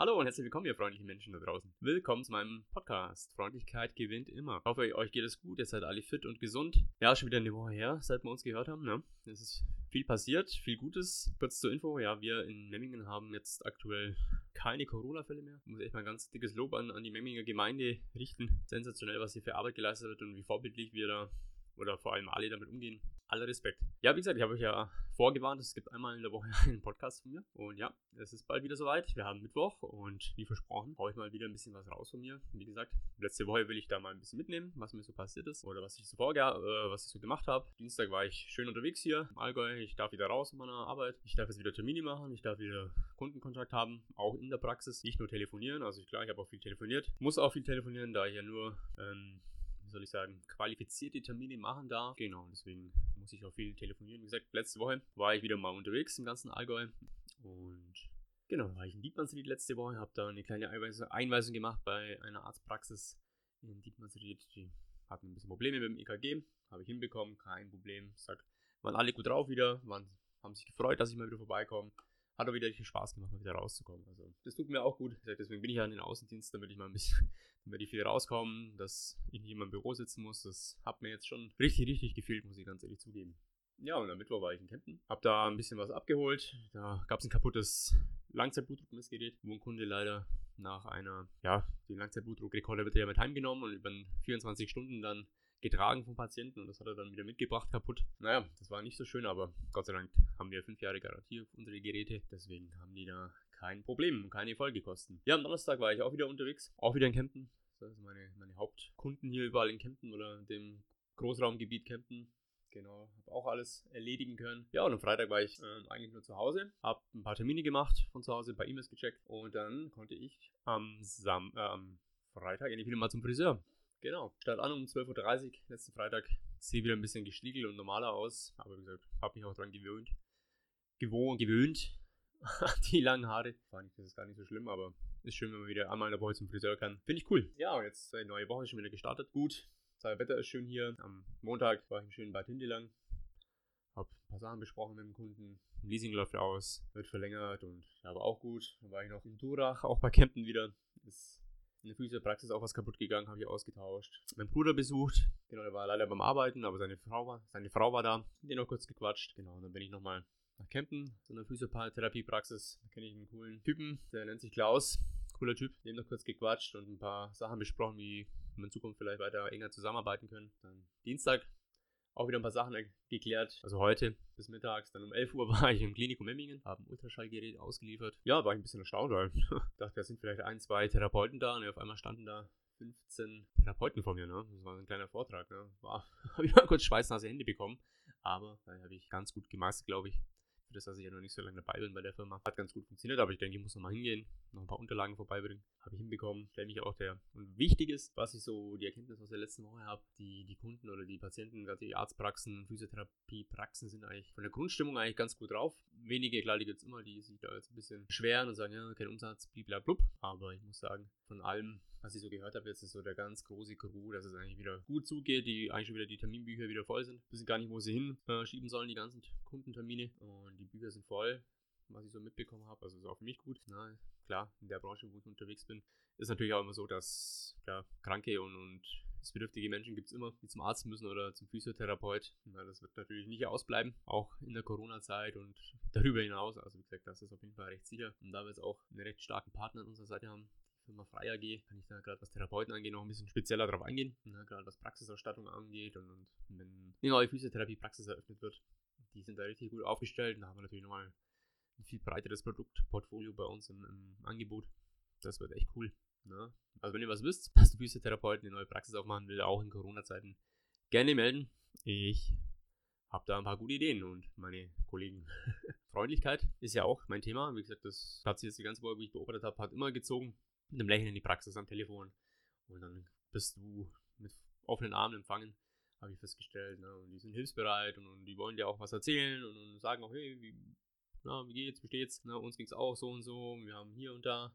Hallo und herzlich willkommen, ihr freundlichen Menschen da draußen. Willkommen zu meinem Podcast. Freundlichkeit gewinnt immer. Ich hoffe, euch geht es gut, ihr seid alle fit und gesund. Ja, schon wieder eine Woche her, seit wir uns gehört haben. Ne? Es ist viel passiert, viel Gutes. Kurz zur Info, ja, wir in Memmingen haben jetzt aktuell keine Corona-Fälle mehr. Ich muss echt mal ein ganz dickes Lob an, an die Memminger Gemeinde richten. Sensationell, was hier für Arbeit geleistet wird und wie vorbildlich wir da oder vor allem alle damit umgehen. Aller Respekt. Ja, wie gesagt, ich habe euch ja vorgewarnt, es gibt einmal in der Woche einen Podcast von mir. Und ja, es ist bald wieder soweit. Wir haben Mittwoch und wie versprochen, haue ich mal wieder ein bisschen was raus von mir. Wie gesagt, letzte Woche will ich da mal ein bisschen mitnehmen, was mir so passiert ist oder was ich so vorge äh, was ich so gemacht habe. Dienstag war ich schön unterwegs hier im Allgäu. Ich darf wieder raus in meiner Arbeit. Ich darf jetzt wieder Termine machen. Ich darf wieder Kundenkontakt haben, auch in der Praxis. Nicht nur telefonieren. Also klar, ich habe auch viel telefoniert. Muss auch viel telefonieren, da ich ja nur ähm, soll ich sagen, qualifizierte Termine machen darf. Genau, deswegen muss ich auch viel telefonieren. Wie gesagt, letzte Woche war ich wieder mal unterwegs im ganzen Allgäu und genau, war ich in Dietmannsried letzte Woche, habe da eine kleine Einweisung gemacht bei einer Arztpraxis in Dietmannsried. Die hatten ein bisschen Probleme mit dem EKG, habe ich hinbekommen, kein Problem. Sag, waren alle gut drauf wieder, waren, haben sich gefreut, dass ich mal wieder vorbeikomme hat auch wieder richtig Spaß gemacht, mal wieder rauszukommen. Also das tut mir auch gut. Deswegen bin ich ja in den Außendienst, damit ich mal ein bisschen, damit ich viel rauskomme, dass ich nicht immer im Büro sitzen muss. Das hat mir jetzt schon richtig, richtig gefehlt, muss ich ganz ehrlich zugeben. Ja, und am Mittwoch war ich in Kempten. Hab da ein bisschen was abgeholt. Da gab es ein kaputtes Langzeitblutdruckmessgerät, wo ein Kunde leider nach einer, ja, den Langzeitblutdruckrekorder wird ja mit heimgenommen und über 24 Stunden dann getragen vom Patienten und das hat er dann wieder mitgebracht kaputt. Naja, das war nicht so schön, aber Gott sei Dank haben wir fünf Jahre Garantie auf unsere Geräte, deswegen haben die da kein Problem, keine Folgekosten. Ja, am Donnerstag war ich auch wieder unterwegs, auch wieder in Kempten. Das sind meine, meine Hauptkunden hier überall in Kempten oder dem Großraumgebiet Kempten. Genau, habe auch alles erledigen können. Ja, und am Freitag war ich äh, eigentlich nur zu Hause, habe ein paar Termine gemacht von zu Hause, ein paar E-Mails gecheckt und dann konnte ich am, Sam äh, am Freitag endlich wieder mal zum Friseur. Genau. Statt an um 12.30 Uhr letzten Freitag. Sieht wieder ein bisschen gestriegelt und normaler aus. Aber wie gesagt, habe mich auch dran gewöhnt. Gewohnt, gewöhnt. die langen Haare. Fand ich, das ist gar nicht so schlimm, aber ist schön, wenn man wieder einmal in der Woche zum Friseur kann. Finde ich cool. Ja, und jetzt eine neue Woche schon wieder gestartet. Gut. Das Wetter ist schön hier. Am Montag war ich in schönen Bad Hindelang. Hab ein paar Sachen besprochen mit dem Kunden. Leasing läuft aus, wird verlängert und aber auch gut. Dann war ich noch in Durach, auch bei Campen wieder. Ist in der Physiopraxis auch was kaputt gegangen, habe ich ausgetauscht. Mein Bruder besucht, genau, der war leider beim Arbeiten, aber seine Frau war, seine Frau war da, den noch kurz gequatscht. Genau, und dann bin ich nochmal nach Campen, so einer Physiotherapiepraxis. Da kenne ich einen coolen Typen, der nennt sich Klaus. Cooler Typ, dem noch kurz gequatscht und ein paar Sachen besprochen, wie wir in Zukunft vielleicht weiter enger zusammenarbeiten können. Dann Dienstag auch wieder ein paar Sachen geklärt. Also heute bis mittags, dann um 11 Uhr war ich im Klinikum Memmingen, habe ein Ultraschallgerät ausgeliefert. Ja, war ich ein bisschen erstaunt, weil ich dachte, da sind vielleicht ein, zwei Therapeuten da und auf einmal standen da 15 Therapeuten vor mir, ne? Das war ein kleiner Vortrag, ne? War, habe ich mal kurz schweißnasse Hände bekommen, aber da habe ich ganz gut gemeistert, glaube ich für das, dass ich ja noch nicht so lange dabei bin bei der Firma. Hat ganz gut funktioniert, aber ich denke, ich muss noch mal hingehen, noch ein paar Unterlagen vorbeibringen. Habe ich hinbekommen. Stelle mich auch der. Und wichtig ist, was ich so, die Erkenntnis aus der letzten Woche habe, die, die Kunden oder die Patienten, gerade die Arztpraxen, Physiotherapiepraxen sind eigentlich von der Grundstimmung eigentlich ganz gut drauf. Wenige, klar, die gibt es immer, die sich da jetzt ein bisschen beschweren und sagen, ja, kein Umsatz, bliblablub. Aber ich muss sagen, von allem was ich so gehört habe, jetzt ist so der ganz große Crew, dass es eigentlich wieder gut zugeht, die eigentlich schon wieder die Terminbücher wieder voll sind. Wissen gar nicht, wo sie hinschieben äh, sollen, die ganzen Kundentermine. Und die Bücher sind voll, was ich so mitbekommen habe. Also ist auch für mich gut. Na, klar, in der Branche, wo ich unterwegs bin, ist natürlich auch immer so, dass klar, kranke und, und bedürftige Menschen gibt es immer, die zum Arzt müssen oder zum Physiotherapeut. Na, das wird natürlich nicht ausbleiben, auch in der Corona-Zeit und darüber hinaus. Also wie gesagt, das ist auf jeden Fall recht sicher. Und da wir jetzt auch einen recht starken Partner an unserer Seite haben, Firma Frei AG, kann ich da gerade was Therapeuten angeht noch ein bisschen spezieller darauf eingehen, ne, gerade was Praxisausstattung angeht und, und wenn eine neue Physiotherapie-Praxis eröffnet wird, die sind da richtig gut aufgestellt und da haben wir natürlich nochmal ein viel breiteres Produktportfolio bei uns im, im Angebot. Das wird echt cool. Ne? Also wenn ihr was wisst, dass Physiotherapeuten eine neue Praxis aufmachen will, auch in Corona-Zeiten, gerne melden. Ich habe da ein paar gute Ideen und meine Kollegen. Freundlichkeit ist ja auch mein Thema. Wie gesagt, das hat sich jetzt die ganze Woche, wie ich beobachtet habe, hat immer gezogen mit einem Lächeln in die Praxis am Telefon. Und dann bist du mit offenen Armen empfangen, habe ich festgestellt. Ne? Und die sind hilfsbereit und, und, die wollen dir auch was erzählen und, und sagen auch, hey, wie, na, wie geht's, wie steht's? Ne? Uns ging's auch so und so, wir haben hier und da.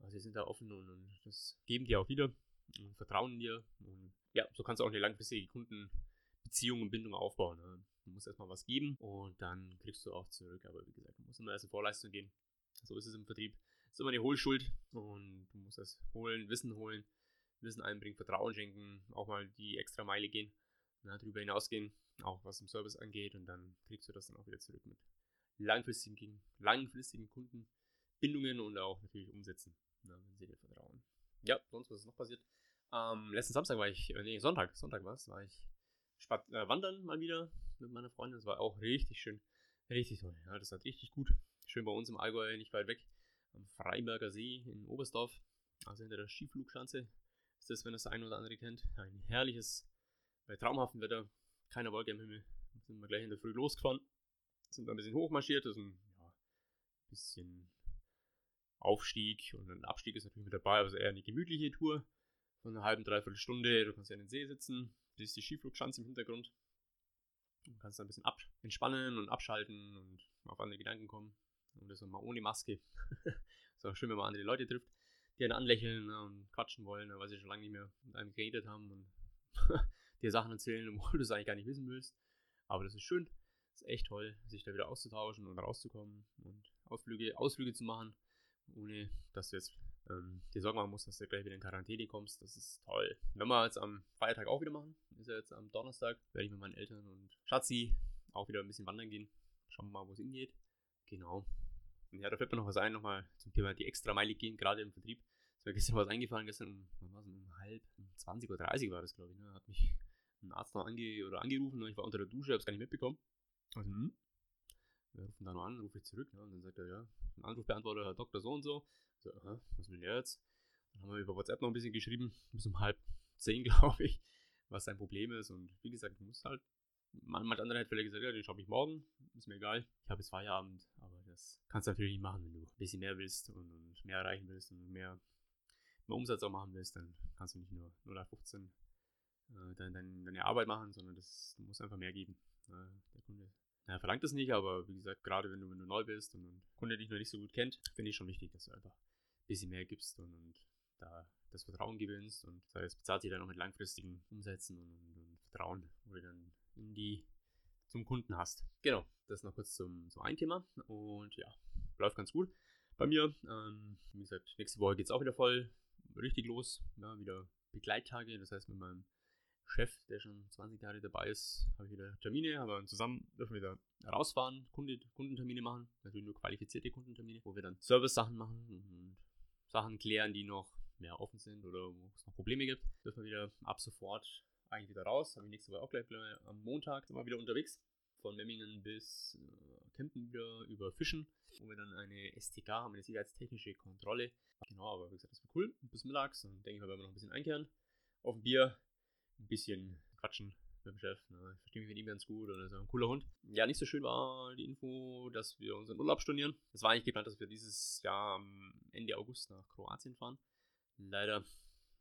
Also sie sind da offen und, und das geben die auch wieder und vertrauen dir. Und ja, so kannst du auch eine langfristige Kundenbeziehung und Bindung aufbauen. Ne? Du musst erstmal was geben und dann kriegst du auch zurück. Aber wie gesagt, du musst immer erst in Vorleistung gehen. So ist es im Vertrieb. Ist immer eine Hohlschuld und du musst das holen, Wissen holen, Wissen einbringen, Vertrauen schenken, auch mal die extra Meile gehen, na, darüber hinausgehen, auch was im Service angeht und dann kriegst du das dann auch wieder zurück mit langfristigen, langfristigen Kundenbindungen und auch natürlich umsetzen, na, wenn sie dir vertrauen. Ja, sonst was ist noch passiert? Ähm, letzten Samstag war ich, äh, nee, Sonntag, Sonntag war es, war ich spat äh, wandern mal wieder mit meiner Freundin. Das war auch richtig schön, richtig toll. Ja, das war richtig gut. Schön bei uns im Allgäu, nicht weit weg, am Freiberger See in Oberstdorf, also hinter der Skiflugschanze. Ist das, wenn das ein oder andere kennt, ein herrliches, bei traumhaftem Wetter, keine Wolke am Himmel. Sind wir gleich in der Früh losgefahren, sind da ein bisschen hochmarschiert, das ist ein ja, bisschen Aufstieg und ein Abstieg ist natürlich mit dabei, also eher eine gemütliche Tour von einer halben, dreiviertel Stunde. Du kannst ja in den See sitzen, siehst die Skiflugschanze im Hintergrund. Du kannst da ein bisschen ab entspannen und abschalten und auf andere Gedanken kommen. Und das mal ohne Maske. ist auch schön, wenn man andere Leute trifft, die einen anlächeln und quatschen wollen, weil sie schon lange nicht mehr mit einem geredet haben und dir Sachen erzählen, obwohl du es eigentlich gar nicht wissen willst. Aber das ist schön. Das ist echt toll, sich da wieder auszutauschen und rauszukommen und Ausflüge, Ausflüge zu machen ohne dass du jetzt ähm, dir Sorgen machen musst, dass du gleich wieder in Quarantäne kommst. Das ist toll. Wenn wir jetzt am Feiertag auch wieder machen, ist ja jetzt am Donnerstag, werde ich mit meinen Eltern und Schatzi auch wieder ein bisschen wandern gehen. Schauen wir mal, wo es hingeht. Genau. Ja, da fällt mir noch was ein, nochmal zum Thema die extra Meile gehen, gerade im Vertrieb. Es mir gestern was eingefallen, gestern um, es, um halb, um 20 oder 30 war das, glaube ich. Ne? Hat mich ein Arzt noch ange oder angerufen und ich war unter der Dusche, habe es gar nicht mitbekommen. Also, hm, wir rufen da noch an, rufe ich zurück. Ja, und dann sagt er, ja, ein Anrufbeantworter, Herr Doktor so und so. So, aha, was will der jetzt? Dann haben wir über WhatsApp noch ein bisschen geschrieben, bis um halb zehn, glaube ich, was sein Problem ist. Und wie gesagt, du musst halt, manchmal andere hat vielleicht gesagt, ja, den schaue ich morgen, ist mir egal. Ich habe jetzt Feierabend, aber das kannst du natürlich nicht machen, wenn du ein bisschen mehr willst und, und mehr erreichen willst und mehr, mehr Umsatz auch machen willst, dann kannst du nicht nur 0815 äh, deine, deine, Arbeit machen, sondern das, du musst einfach mehr geben. Äh, der Kunde er verlangt es nicht, aber wie gesagt, gerade wenn du, wenn du neu bist und ein Kunde dich noch nicht so gut kennt, finde ich schon wichtig, dass du einfach ein bisschen mehr gibst und, und da das Vertrauen gewinnst und das bezahlt sich dann auch mit langfristigen Umsätzen und, und, und, Vertrauen, wo du dann in die zum Kunden hast. Genau, das noch kurz zum, zum ein Thema und ja, läuft ganz gut bei mir. Ähm, wie gesagt, nächste Woche geht es auch wieder voll richtig los, ja, wieder Begleittage, das heißt mit meinem Chef, der schon 20 Jahre dabei ist, habe ich wieder Termine, aber zusammen dürfen wir da rausfahren, Kunde, Kundentermine machen, natürlich nur qualifizierte Kundentermine, wo wir dann Service-Sachen machen und Sachen klären, die noch mehr offen sind oder wo es noch Probleme gibt. Dürfen wir wieder ab sofort eigentlich wieder raus. Habe ich nächste Woche auch gleich am Montag wir wieder unterwegs. Von Memmingen bis äh, Kempen wieder über Fischen, wo wir dann eine STK haben, eine sicherheitstechnische Kontrolle. Genau, aber wie gesagt, das wird cool. Bis mittags, dann denke ich mal, werden wir noch ein bisschen einkehren. Auf ein Bier ein bisschen quatschen mit dem Chef. Ne? Ich verstehe mich mit ihm ganz gut und er ist ein cooler Hund. Ja, nicht so schön war die Info, dass wir unseren Urlaub stornieren. Es war eigentlich geplant, dass wir dieses Jahr Ende August nach Kroatien fahren. Leider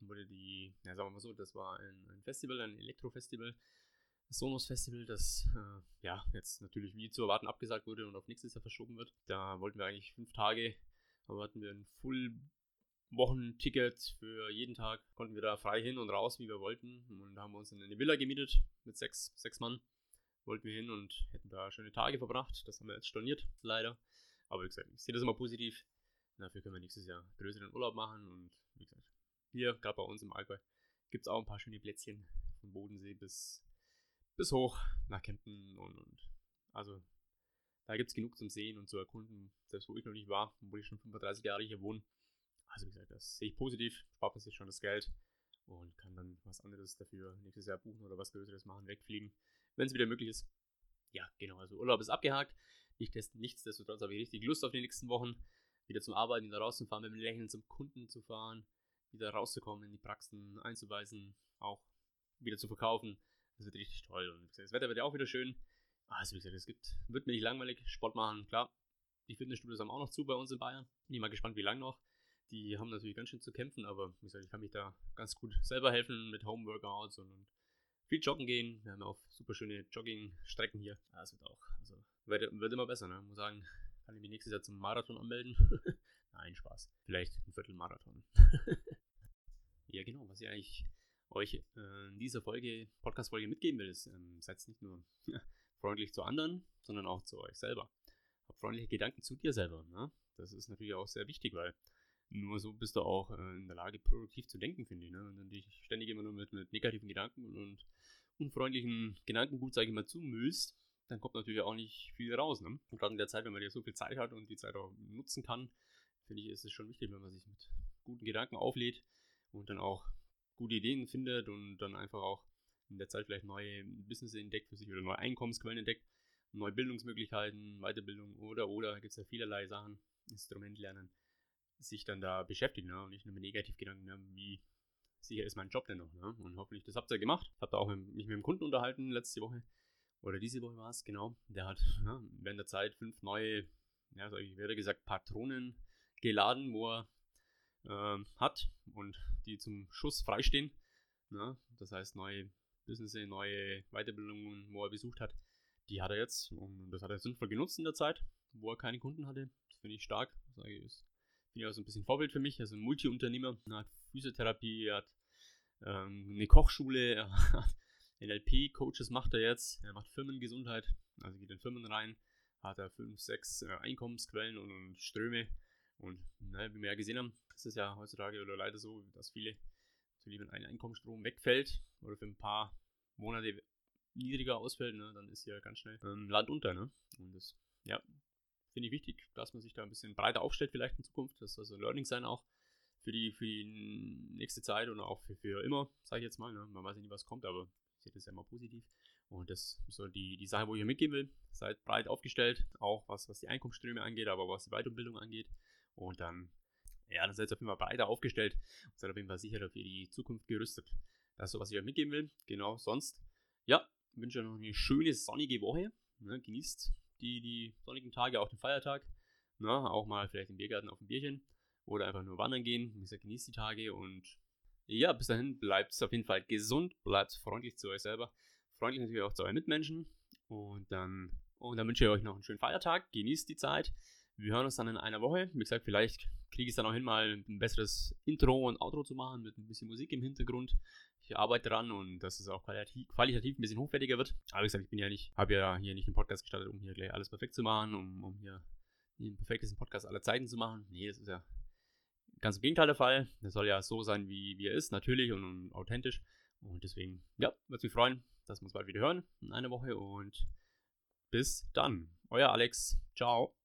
wurde die, ja, sagen wir mal so, das war ein, ein Festival, ein Elektrofestival, das Sonos Festival, das äh, ja jetzt natürlich wie zu erwarten abgesagt wurde und auf nächstes Jahr verschoben wird. Da wollten wir eigentlich fünf Tage, aber hatten wir ein Full Wochenticket für jeden Tag. Konnten wir da frei hin und raus, wie wir wollten. Und haben uns in eine Villa gemietet mit sechs, sechs Mann. Wollten wir hin und hätten da schöne Tage verbracht. Das haben wir jetzt storniert, leider. Aber wie gesagt, ich sehe das immer positiv. Dafür können wir nächstes Jahr größeren Urlaub machen. Und wie gesagt, hier, gerade bei uns im Allgäu, gibt es auch ein paar schöne Plätzchen. Vom Bodensee bis, bis hoch nach Kempten. Und, und also da gibt es genug zum Sehen und zu erkunden. Selbst wo ich noch nicht war, obwohl ich schon 35 Jahre hier wohne, also wie gesagt, das sehe ich positiv, spart man sich schon das Geld und kann dann was anderes dafür nächstes Jahr buchen oder was Größeres machen, wegfliegen, wenn es wieder möglich ist. Ja, genau, also Urlaub ist abgehakt. nichtsdestotrotz habe ich richtig Lust auf die nächsten Wochen, wieder zum Arbeiten, wieder rauszufahren, mit dem Lächeln zum Kunden zu fahren, wieder rauszukommen, in die Praxen einzuweisen, auch wieder zu verkaufen. Das wird richtig toll. Und das Wetter wird ja auch wieder schön. Also wie gesagt, es gibt, wird mir nicht langweilig, Sport machen, klar. Die Fitnessstudios haben auch noch zu bei uns in Bayern. Bin mal gespannt, wie lange noch. Die haben natürlich ganz schön zu kämpfen, aber wie gesagt, ich kann mich da ganz gut selber helfen mit Home-Workouts und, und, viel joggen gehen. Wir haben auch super schöne Jogging-Strecken hier. Ja, das wird auch, also wird, wird immer besser, ne? Muss sagen, kann ich mich nächstes Jahr zum Marathon anmelden. Nein, Spaß. Vielleicht ein Viertelmarathon. ja, genau, was ich eigentlich euch äh, in dieser Folge, Podcast-Folge mitgeben will, ist, ähm, seid nicht nur freundlich zu anderen, sondern auch zu euch selber. Habt freundliche Gedanken zu dir selber. Ne? Das ist natürlich auch sehr wichtig, weil nur so bist du auch äh, in der Lage, produktiv zu denken, finde ich. Ne? Wenn du dich ständig immer nur mit, mit negativen Gedanken und unfreundlichen Gedankengut, sage ich mal, zumüllst, dann kommt natürlich auch nicht viel raus. Ne? Und gerade in der Zeit, wenn man ja so viel Zeit hat und die Zeit auch nutzen kann, finde ich, ist es schon wichtig, wenn man sich mit guten Gedanken auflädt und dann auch gute Ideen findet und dann einfach auch in der Zeit vielleicht neue Business entdeckt für sich oder neue Einkommensquellen entdeckt, neue Bildungsmöglichkeiten, Weiterbildung oder oder gibt es ja vielerlei Sachen, Instrument lernen, sich dann da beschäftigen ne? und nicht nur mit Negativgedanken, ne? wie sicher ist mein Job denn noch. Ne? Und hoffentlich, das habt ihr gemacht. Habt ihr auch mit, mich mit dem Kunden unterhalten letzte Woche oder diese Woche war es, genau. Der hat ja, während der Zeit fünf neue, ja, so ich werde gesagt, Patronen geladen, wo er äh, hat und die zum Schuss freistehen. Ne? Das heißt, neue Business, neue Weiterbildungen, wo er besucht hat, die hat er jetzt und das hat er sinnvoll genutzt in der Zeit, wo er keine Kunden hatte. Das finde ich stark. Sage ich, ist auch so ein bisschen Vorbild für mich. Er ist ein Multi-Unternehmer, er hat Physiotherapie, er hat ähm, eine Kochschule, er hat NLP-Coaches macht er jetzt. Er macht Firmengesundheit, also geht in Firmen rein, hat er fünf, sechs äh, Einkommensquellen und, und, Ströme. Und naja, wie wir ja gesehen haben, ist es ja heutzutage oder leider so, dass viele, natürlich wenn ein Einkommensstrom wegfällt oder für ein paar Monate niedriger ausfällt, ne, dann ist ja ganz schnell ähm, Land unter. Ne? Und das, ja, finde ich wichtig, dass man sich da ein bisschen breiter aufstellt, vielleicht in Zukunft. Das soll so ein Learning sein auch für die, für die nächste Zeit und auch für, für immer, sage ich jetzt mal. Ne? Man weiß ja nie, was kommt, aber sehe das ja immer positiv. Und das ist so die, die Sache, wo ich hier mitgeben will. Seid breit aufgestellt, auch was, was die Einkommensströme angeht, aber was die Weiterbildung angeht. Und dann, ja, dann seid ihr auf jeden Fall breiter aufgestellt und seid auf jeden Fall sicher für die Zukunft gerüstet. Das ist so, was ich euch mitgeben will. Genau, sonst, ja, wünsche euch noch eine schöne sonnige Woche. Ne, genießt die, die sonnigen Tage, auch den Feiertag. Ne, auch mal vielleicht im Biergarten auf ein Bierchen oder einfach nur wandern gehen. Wie gesagt, genießt die Tage und ja, bis dahin bleibt auf jeden Fall gesund, bleibt freundlich zu euch selber, freundlich natürlich auch zu euren Mitmenschen und dann, und dann wünsche ich euch noch einen schönen Feiertag, genießt die Zeit. Wir hören uns dann in einer Woche. Wie gesagt, vielleicht kriege ich es dann auch hin, mal ein besseres Intro und Outro zu machen mit ein bisschen Musik im Hintergrund. Ich arbeite dran und dass es auch qualitativ, ein bisschen hochwertiger wird. Aber wie gesagt, ich bin ja nicht, habe ja hier nicht den Podcast gestartet, um hier gleich alles perfekt zu machen, um, um hier den perfektesten Podcast aller Zeiten zu machen. Nee, das ist ja ganz im Gegenteil der Fall. Der soll ja so sein, wie, wie er ist, natürlich und, und authentisch. Und deswegen, ja, würde mich freuen, dass wir uns bald wieder hören in einer Woche. Und bis dann. Euer Alex. Ciao.